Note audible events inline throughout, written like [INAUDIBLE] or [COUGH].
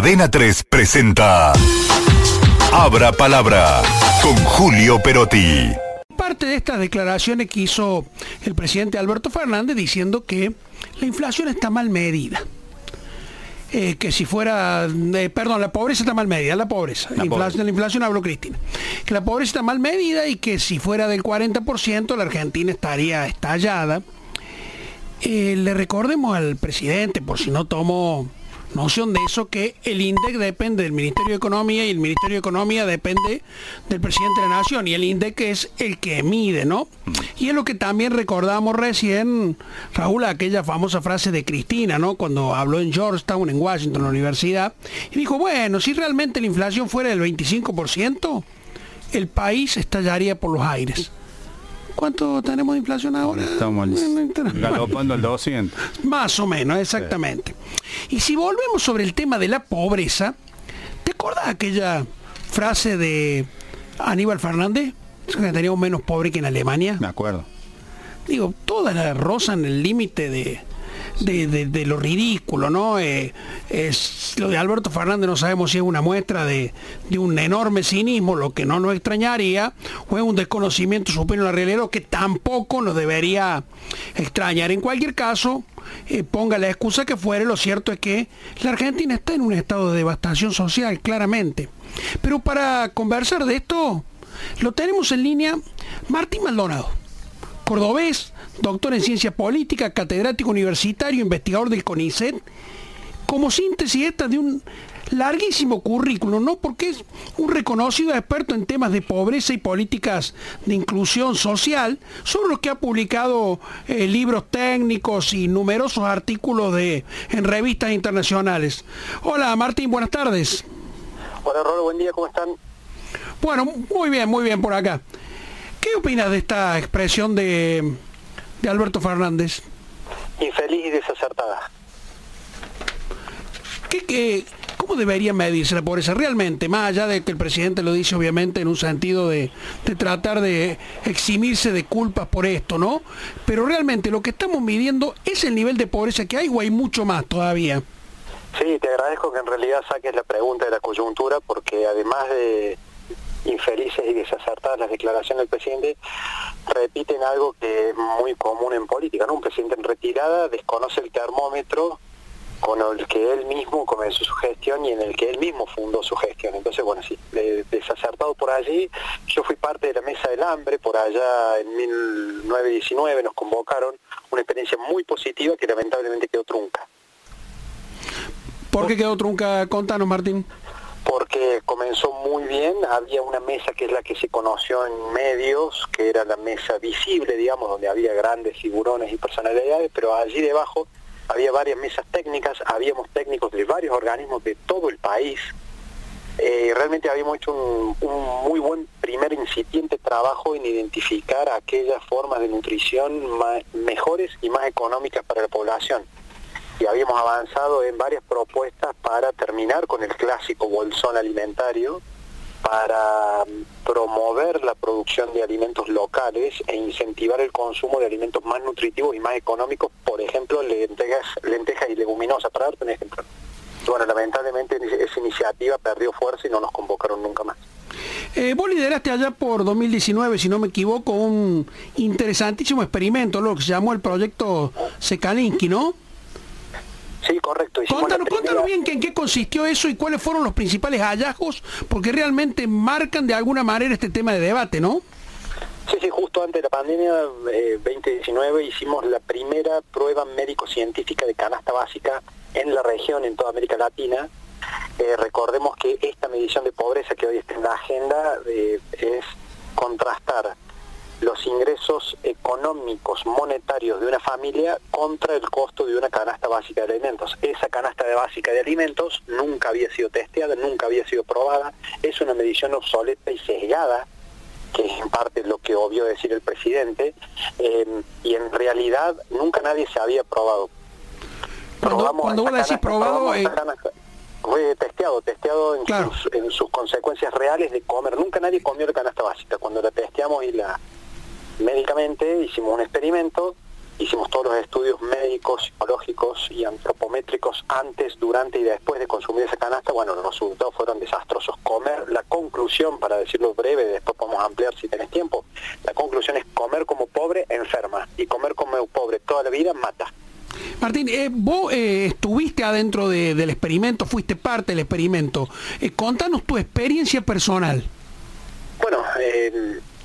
Adena 3 presenta Abra Palabra con Julio Perotti. Parte de estas declaraciones que hizo el presidente Alberto Fernández diciendo que la inflación está mal medida. Eh, que si fuera, eh, perdón, la pobreza está mal medida, la pobreza. La, inflación, la inflación habló Cristina. Que la pobreza está mal medida y que si fuera del 40% la Argentina estaría estallada. Eh, le recordemos al presidente, por si no tomó noción de eso, que el INDEC depende del Ministerio de Economía y el Ministerio de Economía depende del presidente de la Nación y el INDEC es el que mide, ¿no? Y es lo que también recordamos recién, Raúl, aquella famosa frase de Cristina, ¿no? Cuando habló en Georgetown, en Washington, en la universidad, y dijo, bueno, si realmente la inflación fuera del 25%, el país estallaría por los aires. ¿Cuánto tenemos de inflación ahora? Estamos galopando al 200. Más o menos, exactamente. Y si volvemos sobre el tema de la pobreza, ¿te acuerdas aquella frase de Aníbal Fernández? Que teníamos menos pobre que en Alemania. Me acuerdo. Digo, todas las rozan el límite de, de, lo ridículo, ¿no? Eh, es, lo de Alberto Fernández no sabemos si es una muestra de, un enorme cinismo, lo que no nos extrañaría, o es un desconocimiento superior a la realidad, lo que tampoco nos debería extrañar. En cualquier caso, eh, ponga la excusa que fuere, lo cierto es que la Argentina está en un estado de devastación social, claramente. Pero para conversar de esto, lo tenemos en línea Martín Maldonado, cordobés, doctor en ciencia política, catedrático universitario, investigador del CONICET, como síntesis esta de un larguísimo currículo, ¿no? Porque es un reconocido experto en temas de pobreza y políticas de inclusión social, sobre lo que ha publicado eh, libros técnicos y numerosos artículos de, en revistas internacionales. Hola Martín, buenas tardes. Hola Rolo, buen día, ¿cómo están? Bueno, muy bien, muy bien por acá. ¿Qué opinas de esta expresión de, de Alberto Fernández? Infeliz y desacertada. ¿Qué, cómo debería medirse la pobreza realmente? Más allá de que el presidente lo dice obviamente en un sentido de, de tratar de eximirse de culpas por esto, ¿no? Pero realmente lo que estamos midiendo es el nivel de pobreza que hay o hay mucho más todavía. Sí, te agradezco que en realidad saques la pregunta de la coyuntura porque además de infelices y desacertadas las declaraciones del presidente, repiten algo que es muy común en política, ¿no? Un presidente en retirada desconoce el termómetro con el que él mismo comenzó su gestión y en el que él mismo fundó su gestión. Entonces, bueno, sí, desacertado por allí, yo fui parte de la Mesa del Hambre, por allá en 1919 nos convocaron, una experiencia muy positiva que lamentablemente quedó trunca. ¿Por qué quedó trunca? Contanos, Martín porque comenzó muy bien, había una mesa que es la que se conoció en medios, que era la mesa visible, digamos, donde había grandes figurones y personalidades, pero allí debajo había varias mesas técnicas, habíamos técnicos de varios organismos de todo el país, eh, realmente habíamos hecho un, muy buen primer incipiente trabajo en identificar aquellas formas de nutrición mejores y más económicas para la población y habíamos avanzado en varias propuestas para terminar con el clásico bolsón alimentario, para mm, promover la producción de alimentos locales e incentivar el consumo de alimentos más nutritivos y más económicos, por ejemplo, lentejas, lentejas y leguminosas, para darte un ejemplo. Bueno, lamentablemente esa iniciativa perdió fuerza y no nos convocaron nunca más. Eh, vos lideraste allá por 2019, si no me equivoco, un interesantísimo experimento, lo que se llamó el proyecto Sekalinski, ¿no? Sí, correcto. Cuéntanos, bien en qué consistió eso y cuáles fueron los principales hallazgos, porque realmente marcan de alguna manera este tema de debate, ¿no? Sí, sí, justo antes de la pandemia 2019 eh, hicimos la primera prueba médico-científica de canasta básica en la región, en toda América Latina. Eh, recordemos que esta medición de pobreza que hoy está en la agenda eh, es contrastar los ingresos económicos monetarios de una familia contra el costo de una canasta básica de alimentos. Esa canasta de básica de alimentos nunca había sido testeada, nunca había sido probada, es una medición obsoleta y sesgada, que es en parte lo que obvió decir el presidente, eh, y en realidad nunca nadie se había probado. cuando vos decís probado... Eh, fue testeado, testeado en, sus, en sus consecuencias reales de comer. Nunca nadie comió la canasta básica. Cuando la testeamos y la médicamente, hicimos un experimento hicimos todos los estudios médicos, psicológicos y antropométricos antes, durante y después de consumir esa canasta, bueno, los resultados fueron desastrosos. Comer, la conclusión, para decirlo breve, después podemos ampliar si tenés tiempo, la conclusión es comer como pobre enferma y comer como pobre toda la vida mata. Martín, eh, vos eh, estuviste adentro del experimento, fuiste parte del experimento. Eh, contanos tu experiencia personal. Bueno,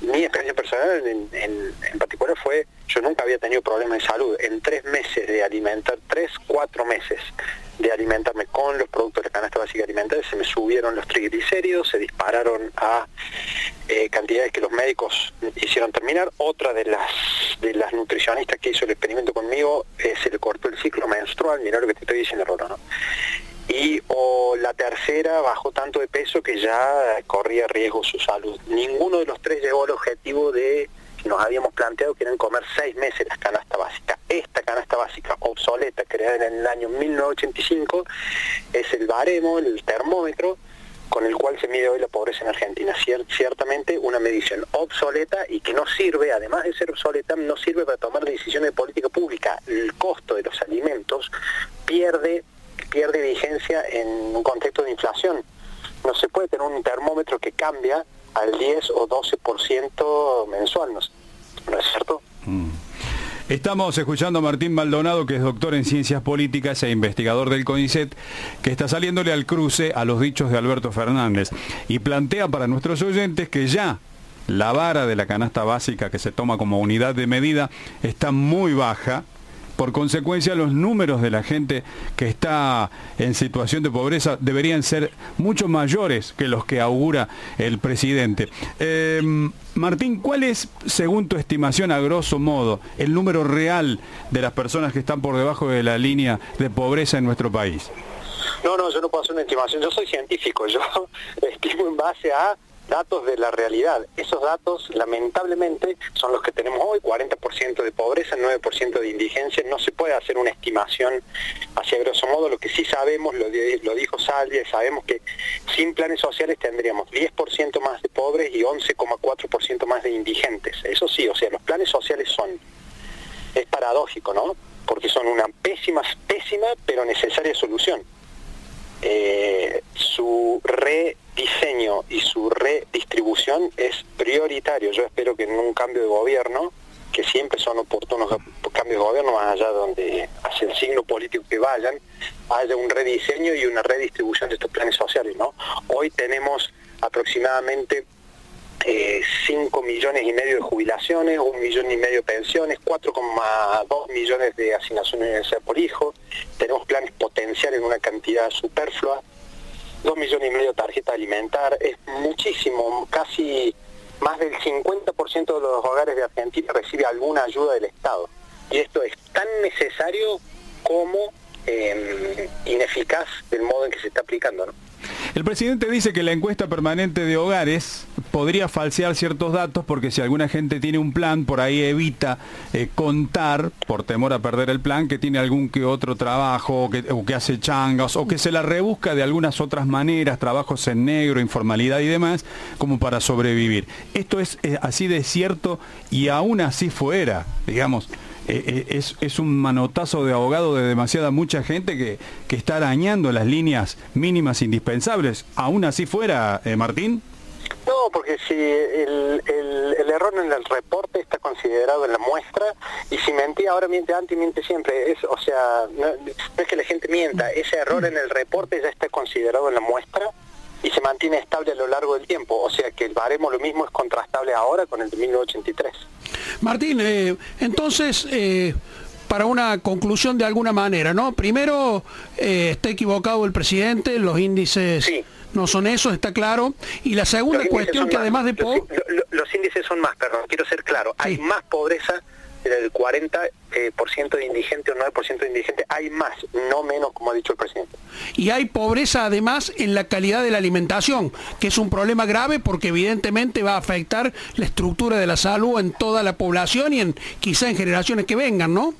mi experiencia personal en, particular fue, yo nunca había tenido problemas de salud. En tres meses de alimentar, tres, cuatro meses de alimentarme con los productos de la canasta básica alimentaria, se me subieron los triglicéridos, se dispararon a eh, cantidades que los médicos hicieron terminar. Otra de las de las nutricionistas que hizo el experimento conmigo eh, se le cortó el ciclo menstrual, mira lo que te estoy diciendo, Rolo, ¿no? Y o la tercera bajó tanto de peso que ya corría riesgo su salud. Ninguno de los tres llegó al objetivo de nos habíamos planteado que eran comer seis meses la canasta básica. Esta canasta básica obsoleta, creada en el año 1985, es el baremo, el termómetro con el cual se mide hoy la pobreza en Argentina. ciertamente una medición obsoleta y que no sirve, además de ser obsoleta, no sirve para tomar decisiones de política pública. El costo de los alimentos pierde pierde vigencia en un contexto de inflación. No se puede tener un termómetro que cambia al 10 o 12% mensual, ¿no, es cierto? Mm. Estamos escuchando a Martín Maldonado, que es doctor en ciencias políticas e investigador del CONICET, que está saliéndole al cruce a los dichos de Alberto Fernández y plantea para nuestros oyentes que ya la vara de la canasta básica que se toma como unidad de medida está muy baja por consecuencia, los números de la gente que está en situación de pobreza deberían ser mucho mayores que los que augura el presidente. Em, Martín, ¿cuál es, según tu estimación, a grosso modo, el número real de las personas que están por debajo de la línea de pobreza en nuestro país? No, no, yo no puedo hacer una estimación. Yo soy científico. Yo [LAUGHS] estimo en base a datos de la realidad. Esos datos, lamentablemente, son los que tenemos hoy, 40% de pobreza, 9% de indigencia. No se puede hacer una estimación hacia grosso modo. Lo que sí sabemos, lo, dijo Salvia, sabemos que sin planes sociales tendríamos 10% más de pobres y 11,4% más de indigentes. Eso sí, o sea, los planes sociales son, es paradójico, ¿no? Porque son una pésima, pésima, pero necesaria solución. Eh, su rediseño y su redistribución es prioritario. Yo espero que en un cambio de gobierno, que siempre son oportunos cambios de gobierno, más allá donde hace el signo político que vayan, haya un rediseño y una redistribución de estos planes sociales. ¿no? Hoy tenemos aproximadamente 5 eh, millones y medio de jubilaciones, un millón y medio de pensiones, 4,2 millones de asignaciones por hijo, tenemos planes potenciales en una cantidad superflua, 2 millones y medio de tarjeta alimentar, es muchísimo, casi más del 50% de los hogares de Argentina recibe alguna ayuda del Estado. Y esto es tan necesario como eh, ineficaz del modo en que se está aplicando. ¿no? El presidente dice que la encuesta permanente de hogares podría falsear ciertos datos porque si alguna gente tiene un plan, por ahí evita eh, contar, por temor a perder el plan, que tiene algún que otro trabajo, o que, hace changas, o que se la rebusca de algunas otras maneras, trabajos en negro, informalidad y demás, como para sobrevivir. Esto es eh, así de cierto y aún así fuera, digamos. Eh, eh, es, un manotazo de abogado de demasiada mucha gente que, que está arañando las líneas mínimas indispensables. ¿Aún así fuera, Martín? No, porque si el, error en el reporte está considerado en la muestra, y si mentía ahora miente antes, miente siempre. Es, o sea, no, es que la gente mienta, ese error en el reporte ya está considerado en la muestra y se mantiene estable a lo largo del tiempo. O sea que el baremo lo mismo es contrastable ahora con el de 1983. Martín, eh, entonces, eh, para una conclusión de alguna manera, ¿no? Primero, eh, está equivocado el presidente, los índices no son esos, está claro. Y la segunda cuestión que además de... Los, los, índices son más, perdón, quiero ser claro, hay más pobreza del 40% eh, de indigente o 9% de indigente. Hay más, no menos, como ha dicho el presidente. Y hay pobreza además en la calidad de la alimentación, que es un problema grave porque evidentemente va a afectar la estructura de la salud en toda la población y en quizá en generaciones que vengan, ¿no?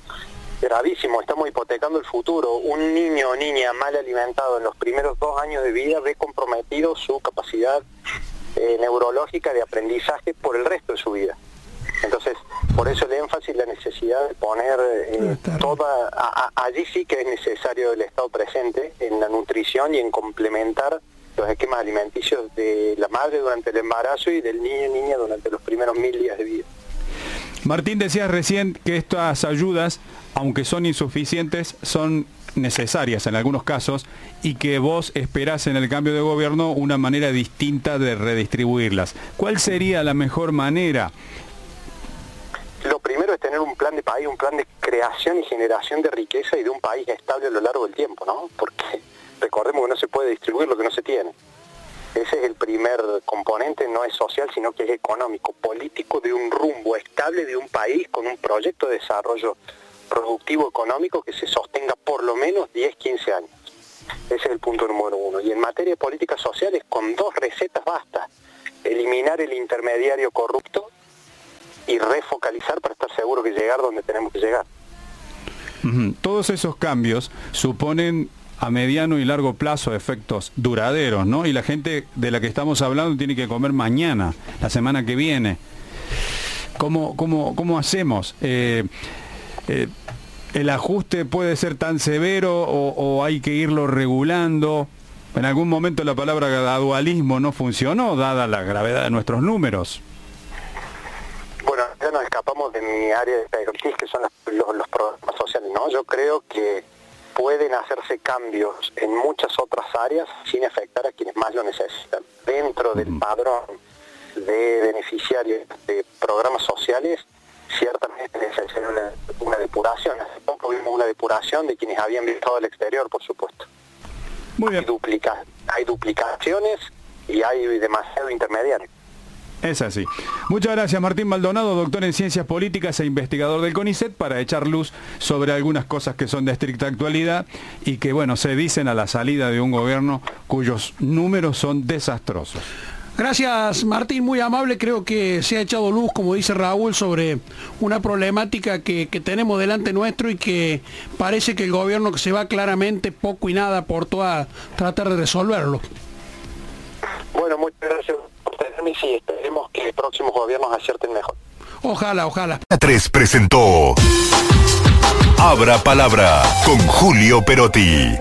Gravísimo, estamos hipotecando el futuro. Un niño o niña mal alimentado en los primeros dos años de vida ve comprometido su capacidad eh, neurológica de aprendizaje por el resto de su vida. Entonces, Por eso el énfasis y la necesidad de poner eh, toda... allí sí que es necesario el Estado presente en la nutrición y en complementar los esquemas alimenticios de la madre durante el embarazo y del niño y niña durante los primeros mil días de vida. Martín, decías recién que estas ayudas, aunque son insuficientes, son necesarias en algunos casos y que vos esperás en el cambio de gobierno una manera distinta de redistribuirlas. ¿Cuál sería la mejor manera? Lo primero es tener un plan de país, un plan de creación y generación de riqueza y de un país estable a lo largo del tiempo, ¿no? Porque recordemos que no se puede distribuir lo que no se tiene. Ese es el primer componente, no es social, sino que es económico, político, de un rumbo estable de un país con un proyecto de desarrollo productivo económico que se sostenga por lo menos 10, 15 años. Ese es el punto número uno. Y en materia de políticas sociales, con dos recetas basta. Eliminar el intermediario corrupto y refocalizar para estar seguro que llegar donde tenemos que llegar. Todos esos cambios suponen a mediano y largo plazo efectos duraderos, ¿no? Y la gente de la que estamos hablando tiene que comer mañana, la semana que viene. ¿Cómo, cómo, cómo hacemos? Eh, eh, ¿El ajuste puede ser tan severo o, hay que irlo regulando? En algún momento la palabra gradualismo no funcionó, dada la gravedad de nuestros números. Bueno, ya nos escapamos de mi área de expertise, que son los, los programas sociales, ¿no? Yo creo que pueden hacerse cambios en muchas otras áreas sin afectar a quienes más lo necesitan. Dentro del padrón de beneficiarios de programas sociales, ciertamente es necesaria una, depuración. Hace poco vimos una depuración de quienes habían viajado al exterior, por supuesto. Muy bien. Hay, duplica, hay duplicaciones y hay demasiado intermediario. Es así. Muchas gracias Martín Maldonado, doctor en Ciencias Políticas e investigador del CONICET, para echar luz sobre algunas cosas que son de estricta actualidad y que, bueno, se dicen a la salida de un gobierno cuyos números son desastrosos. Gracias Martín, muy amable. Creo que se ha echado luz, como dice Raúl, sobre una problemática que, tenemos delante nuestro y que parece que el gobierno que se va claramente poco y nada por toda tratar de resolverlo. Bueno, muchas gracias y sí, esperemos que próximos gobiernos acierten mejor. Ojalá, ojalá. 3 presentó Abra Palabra con Julio Perotti.